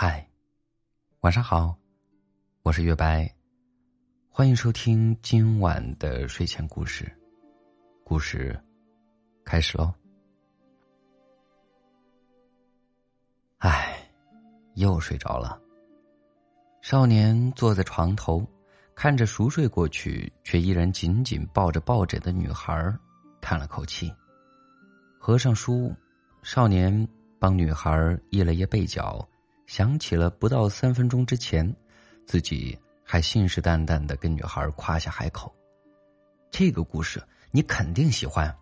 嗨，晚上好，我是月白，欢迎收听今晚的睡前故事。故事开始喽。唉，又睡着了。少年坐在床头，看着熟睡过去却依然紧紧抱着抱枕的女孩，叹了口气。合上书，少年帮女孩掖了掖被角。想起了不到三分钟之前，自己还信誓旦旦的跟女孩夸下海口。这个故事你肯定喜欢，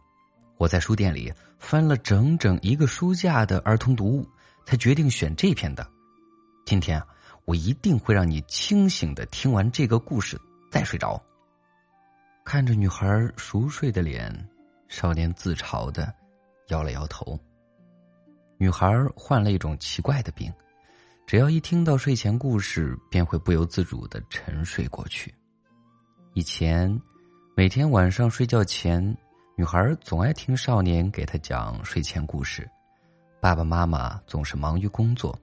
我在书店里翻了整整一个书架的儿童读物，才决定选这篇的。今天我一定会让你清醒的听完这个故事再睡着。看着女孩熟睡的脸，少年自嘲的摇了摇头。女孩患了一种奇怪的病。只要一听到睡前故事，便会不由自主的沉睡过去。以前，每天晚上睡觉前，女孩总爱听少年给她讲睡前故事。爸爸妈妈总是忙于工作，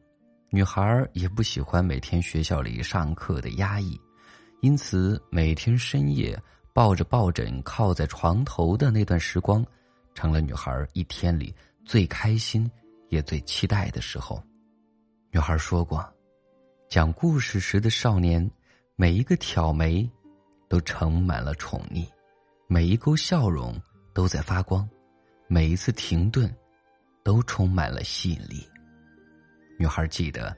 女孩也不喜欢每天学校里上课的压抑，因此每天深夜抱着抱枕靠在床头的那段时光，成了女孩一天里最开心也最期待的时候。女孩说过，讲故事时的少年，每一个挑眉，都盛满了宠溺；每一勾笑容都在发光；每一次停顿，都充满了吸引力。女孩记得，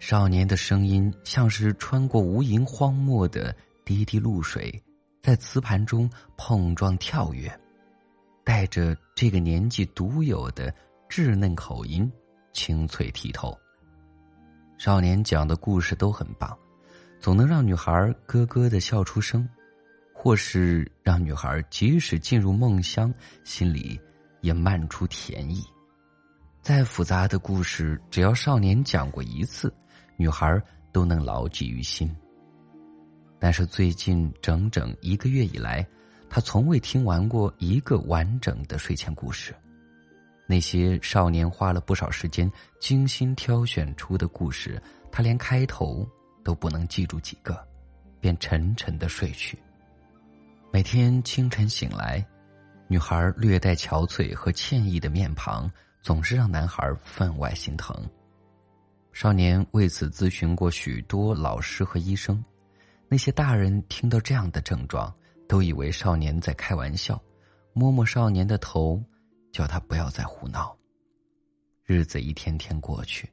少年的声音像是穿过无垠荒漠的滴滴露水，在磁盘中碰撞跳跃，带着这个年纪独有的稚嫩口音，清脆剔透。少年讲的故事都很棒，总能让女孩咯咯的笑出声，或是让女孩即使进入梦乡，心里也漫出甜意。再复杂的故事，只要少年讲过一次，女孩都能牢记于心。但是最近整整一个月以来，他从未听完过一个完整的睡前故事。那些少年花了不少时间精心挑选出的故事，他连开头都不能记住几个，便沉沉的睡去。每天清晨醒来，女孩略带憔悴和歉意的面庞，总是让男孩分外心疼。少年为此咨询过许多老师和医生，那些大人听到这样的症状，都以为少年在开玩笑，摸摸少年的头。叫他不要再胡闹。日子一天天过去，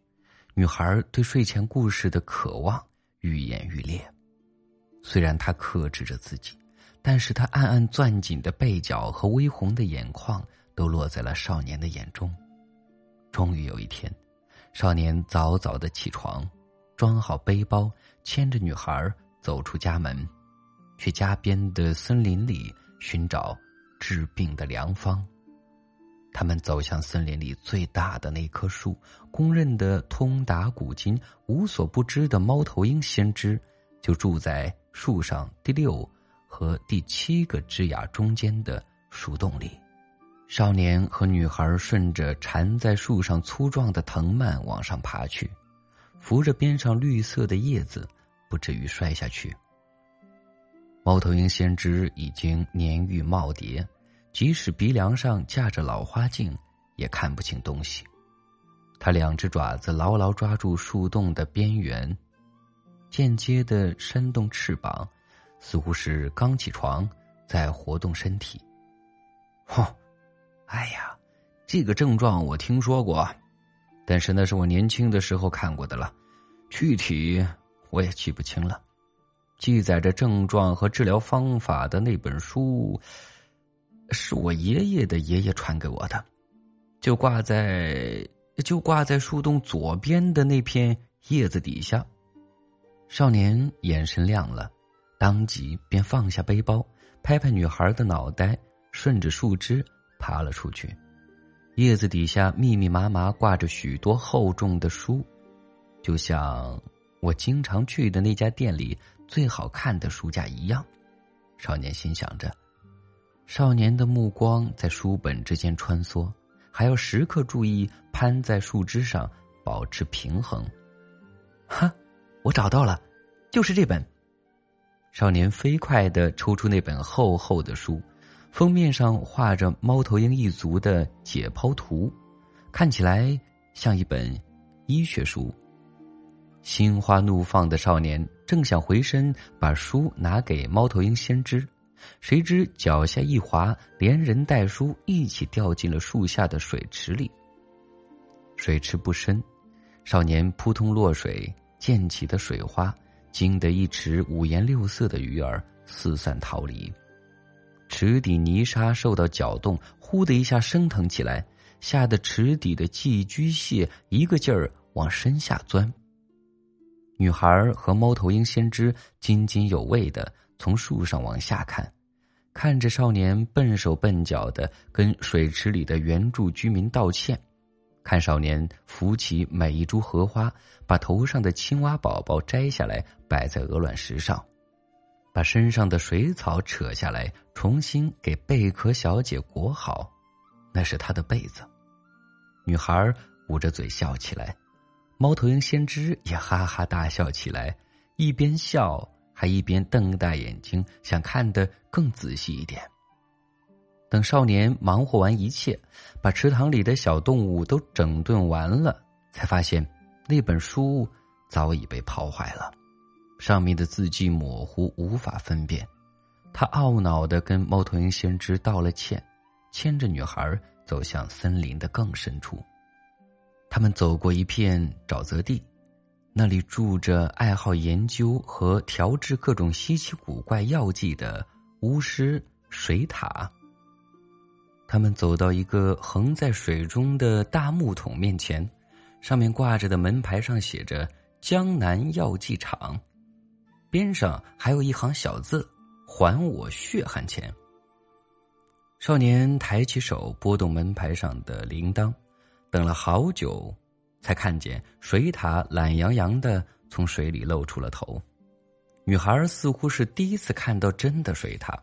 女孩对睡前故事的渴望愈演愈烈。虽然她克制着自己，但是她暗暗攥紧的被角和微红的眼眶都落在了少年的眼中。终于有一天，少年早早的起床，装好背包，牵着女孩走出家门，去家边的森林里寻找治病的良方。他们走向森林里最大的那棵树，公认的通达古今、无所不知的猫头鹰先知，就住在树上第六和第七个枝桠中间的树洞里。少年和女孩顺着缠在树上粗壮的藤蔓往上爬去，扶着边上绿色的叶子，不至于摔下去。猫头鹰先知已经年逾耄耋。即使鼻梁上架着老花镜，也看不清东西。他两只爪子牢牢抓住树洞的边缘，间接的扇动翅膀，似乎是刚起床在活动身体。哼，哎呀，这个症状我听说过，但是那是我年轻的时候看过的了，具体我也记不清了。记载着症状和治疗方法的那本书。是我爷爷的爷爷传给我的，就挂在就挂在树洞左边的那片叶子底下。少年眼神亮了，当即便放下背包，拍拍女孩的脑袋，顺着树枝爬了出去。叶子底下密密麻麻挂着许多厚重的书，就像我经常去的那家店里最好看的书架一样。少年心想着。少年的目光在书本之间穿梭，还要时刻注意攀在树枝上保持平衡。哈，我找到了，就是这本。少年飞快的抽出那本厚厚的书，封面上画着猫头鹰一族的解剖图，看起来像一本医学书。心花怒放的少年正想回身把书拿给猫头鹰先知，谁知脚下一滑，连人带书一起掉进了树下的水池里。水池不深，少年扑通落水，溅起的水花惊得一池五颜六色的鱼儿四散逃离。池底泥沙受到搅动，呼的一下升腾起来，吓得池底的寄居蟹一个劲儿往身下钻。女孩和猫头鹰先知津津有味的从树上往下看，看着少年笨手笨脚的跟水池里的原住居民道歉，看少年扶起每一株荷花，把头上的青蛙宝宝摘下来摆在鹅卵石上，把身上的水草扯下来重新给贝壳小姐裹好，那是她的被子。女孩捂着嘴笑起来。猫头鹰先知也哈哈大笑起来，一边笑还一边瞪大眼睛，想看得更仔细一点。等少年忙活完一切，把池塘里的小动物都整顿完了，才发现那本书早已被泡坏了，上面的字迹模糊，无法分辨。他懊恼的跟猫头鹰先知道了歉，牵着女孩走向森林的更深处。他们走过一片沼泽地，那里住着爱好研究和调制各种稀奇古怪药剂的巫师水獭。他们走到一个横在水中的大木桶面前，上面挂着的门牌上写着“江南药剂厂”，边上还有一行小字：“还我血汗钱。”少年抬起手拨动门牌上的铃铛。等了好久，才看见水獭懒洋洋的从水里露出了头。女孩似乎是第一次看到真的水獭，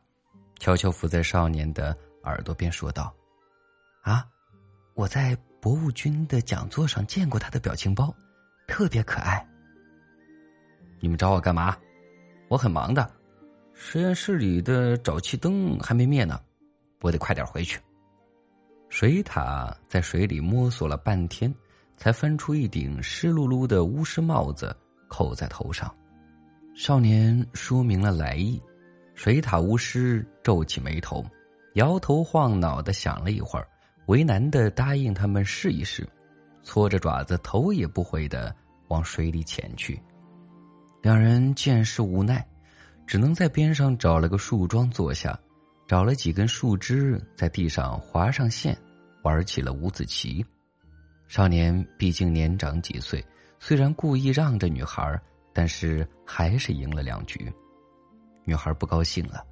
悄悄伏在少年的耳朵边说道：“啊，我在博物君的讲座上见过他的表情包，特别可爱。你们找我干嘛？我很忙的，实验室里的沼气灯还没灭呢，我得快点回去。”水獭在水里摸索了半天，才翻出一顶湿漉漉的巫师帽子扣在头上。少年说明了来意，水獭巫师皱起眉头，摇头晃脑的想了一会儿，为难的答应他们试一试，搓着爪子头也不回的往水里潜去。两人见势无奈，只能在边上找了个树桩坐下。找了几根树枝，在地上划上线，玩起了五子棋。少年毕竟年长几岁，虽然故意让着女孩，但是还是赢了两局。女孩不高兴了，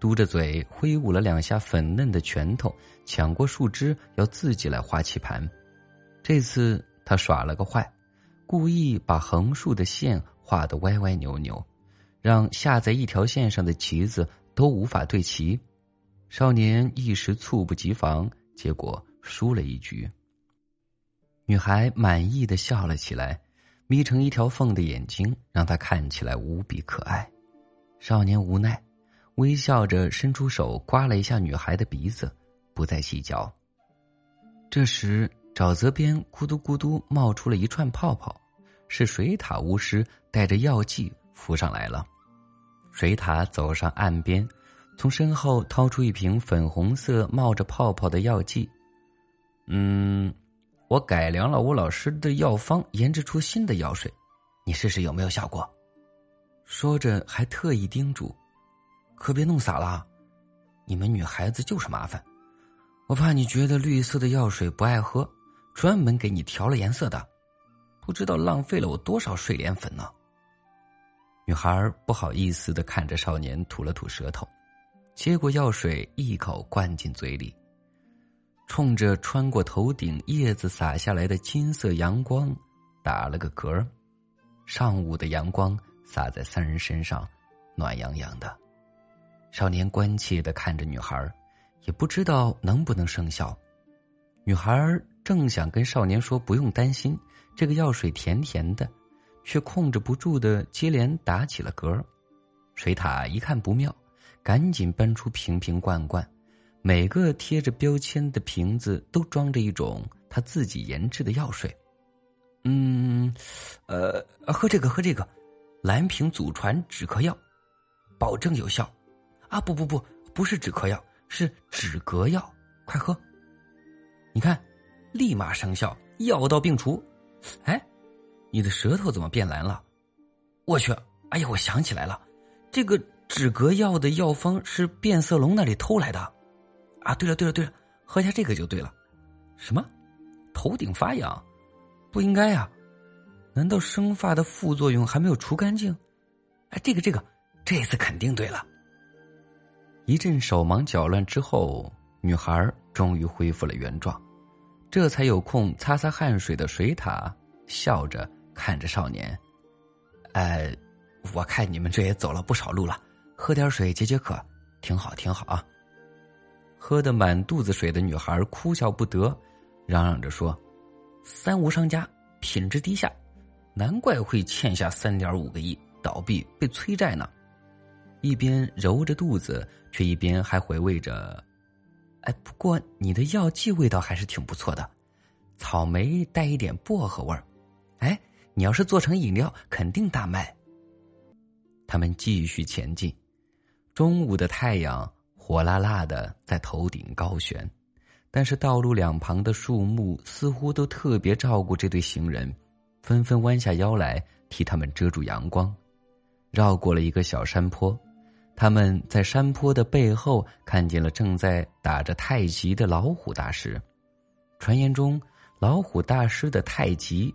嘟着嘴挥舞了两下粉嫩的拳头，抢过树枝要自己来画棋盘。这次他耍了个坏，故意把横竖的线画得歪歪扭扭，让下在一条线上的棋子都无法对齐。少年一时猝不及防，结果输了一局。女孩满意的笑了起来，眯成一条缝的眼睛让他看起来无比可爱。少年无奈，微笑着伸出手刮了一下女孩的鼻子，不再细嚼。这时，沼泽边咕嘟咕嘟冒出了一串泡泡，是水獭巫师带着药剂浮上来了。水獭走上岸边。从身后掏出一瓶粉红色、冒着泡泡的药剂。嗯，我改良了吴老师的药方，研制出新的药水，你试试有没有效果。说着，还特意叮嘱：“可别弄洒了，你们女孩子就是麻烦，我怕你觉得绿色的药水不爱喝，专门给你调了颜色的，不知道浪费了我多少睡莲粉呢。”女孩不好意思的看着少年，吐了吐舌头。接过药水，一口灌进嘴里，冲着穿过头顶叶子洒下来的金色阳光，打了个嗝。上午的阳光洒在三人身上，暖洋洋的。少年关切的看着女孩，也不知道能不能生效。女孩正想跟少年说不用担心，这个药水甜甜的，却控制不住的接连打起了嗝。水獭一看不妙，赶紧搬出瓶瓶罐罐，每个贴着标签的瓶子都装着一种他自己研制的药水。嗯，呃，喝这个，喝这个，蓝瓶祖传止咳药，保证有效。啊，不不不，不是止咳药，是止咳药，快喝。你看，立马生效，药到病除。哎，你的舌头怎么变蓝了？我去！哎呀，我想起来了，这个止咳药的药方是变色龙那里偷来的。啊，对了对了对了，喝下这个就对了。什么？头顶发痒？不应该呀？难道生发的副作用还没有除干净？哎，这个这个，这次肯定对了。一阵手忙脚乱之后，女孩终于恢复了原状，这才有空擦擦汗水的水獭笑着看着少年：“哎，我看你们这也走了不少路了，喝点水解解渴，挺好挺好啊。”喝得满肚子水的女孩哭笑不得，嚷嚷着说。三无商家品质低下，难怪会欠下三点五个亿，倒闭被催债呢。一边揉着肚子，却一边还回味着：“哎，不过你的药剂味道还是挺不错的，草莓带一点薄荷味儿。哎，你要是做成饮料，肯定大卖。”他们继续前进，中午的太阳火辣辣的在头顶高悬。但是道路两旁的树木似乎都特别照顾这对行人，纷纷弯下腰来替他们遮住阳光。绕过了一个小山坡，他们在山坡的背后看见了正在打着太极的老虎大师。传言中，老虎大师的太极，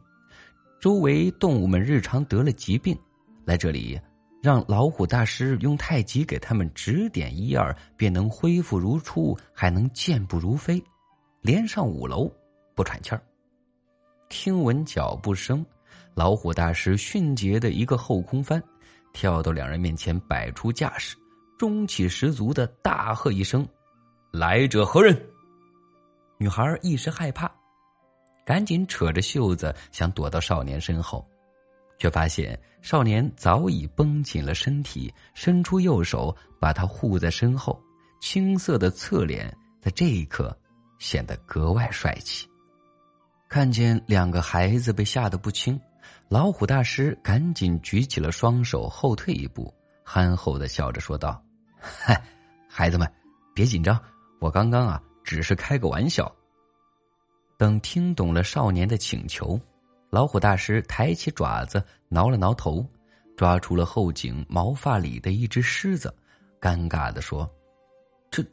周围动物们日常得了疾病，来这里让老虎大师用太极给他们指点一二，便能恢复如初，还能健步如飞。连上五楼不喘气儿。听闻脚步声，老虎大师迅捷的一个后空翻，跳到两人面前，摆出架势，中气十足的大喝一声：“来者何人？”女孩一时害怕，赶紧扯着袖子想躲到少年身后，却发现少年早已绷紧了身体，伸出右手把他护在身后，青涩的侧脸在这一刻。显得格外帅气。看见两个孩子被吓得不轻，老虎大师赶紧举起了双手，后退一步，憨厚的笑着说道：“嗨，孩子们，别紧张，我刚刚啊，只是开个玩笑。”等听懂了少年的请求，老虎大师抬起爪子挠了挠头，抓出了后颈毛发里的一只狮子，尴尬的说。这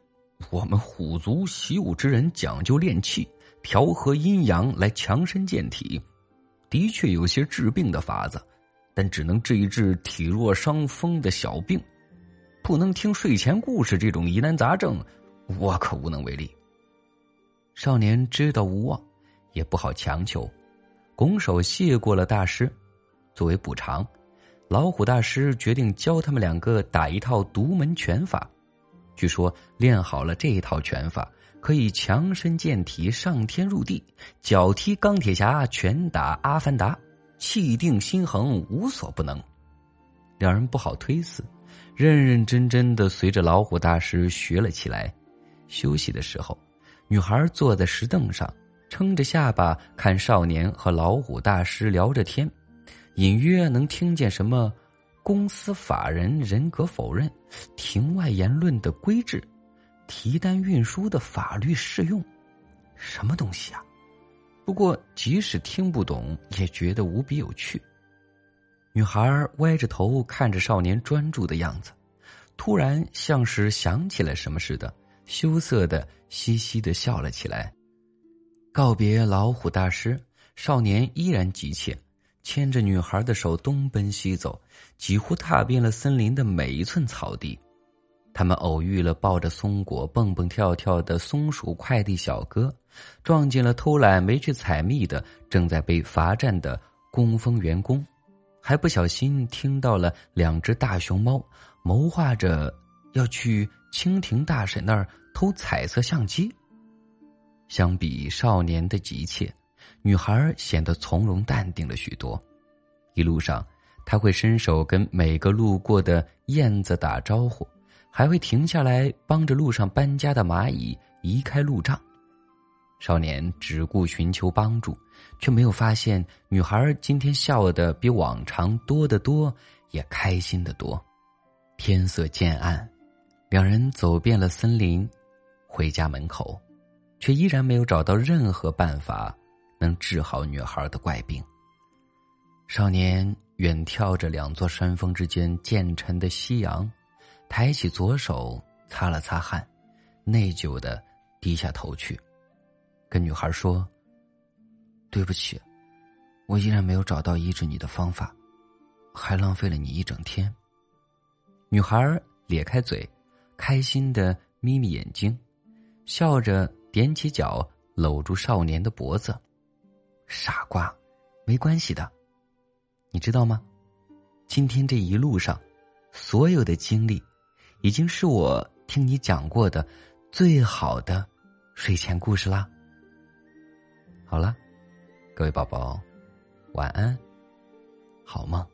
我们虎族习武之人讲究练气，调和阴阳来强身健体，的确有些治病的法子，但只能治一治体弱伤风的小病，不能听睡前故事这种疑难杂症，我可无能为力。少年知道无望，也不好强求，拱手谢过了大师。作为补偿，老虎大师决定教他们两个打一套独门拳法。据说练好了这一套拳法，可以强身健体、上天入地，脚踢钢铁侠，拳打阿凡达，气定心恒，无所不能。两人不好推辞，认认真真的随着老虎大师学了起来。休息的时候，女孩坐在石凳上，撑着下巴看少年和老虎大师聊着天，隐约能听见什么。公司法人人格否认，庭外言论的规制，提单运输的法律适用，什么东西啊？不过即使听不懂，也觉得无比有趣。女孩歪着头看着少年专注的样子，突然像是想起了什么似的，羞涩的嘻嘻的笑了起来。告别老虎大师，少年依然急切。牵着女孩的手东奔西走，几乎踏遍了森林的每一寸草地。他们偶遇了抱着松果蹦蹦跳跳的松鼠快递小哥，撞见了偷懒没去采蜜的正在被罚站的工蜂员工，还不小心听到了两只大熊猫谋划着要去蜻蜓大婶那儿偷彩色相机。相比少年的急切。女孩显得从容淡定了许多，一路上，他会伸手跟每个路过的燕子打招呼，还会停下来帮着路上搬家的蚂蚁移开路障。少年只顾寻求帮助，却没有发现女孩今天笑得比往常多得多，也开心的多。天色渐暗，两人走遍了森林，回家门口，却依然没有找到任何办法能治好女孩的怪病。少年远眺着两座山峰之间渐沉的夕阳，抬起左手擦了擦汗，内疚的低下头去。跟女孩说：“对不起，我依然没有找到医治你的方法，还浪费了你一整天。”女孩咧开嘴，开心的眯眯眼睛，笑着踮起脚搂住少年的脖子。傻瓜，没关系的，你知道吗？今天这一路上，所有的经历，已经是我听你讲过的最好的睡前故事啦。好了，各位宝宝，晚安，好梦。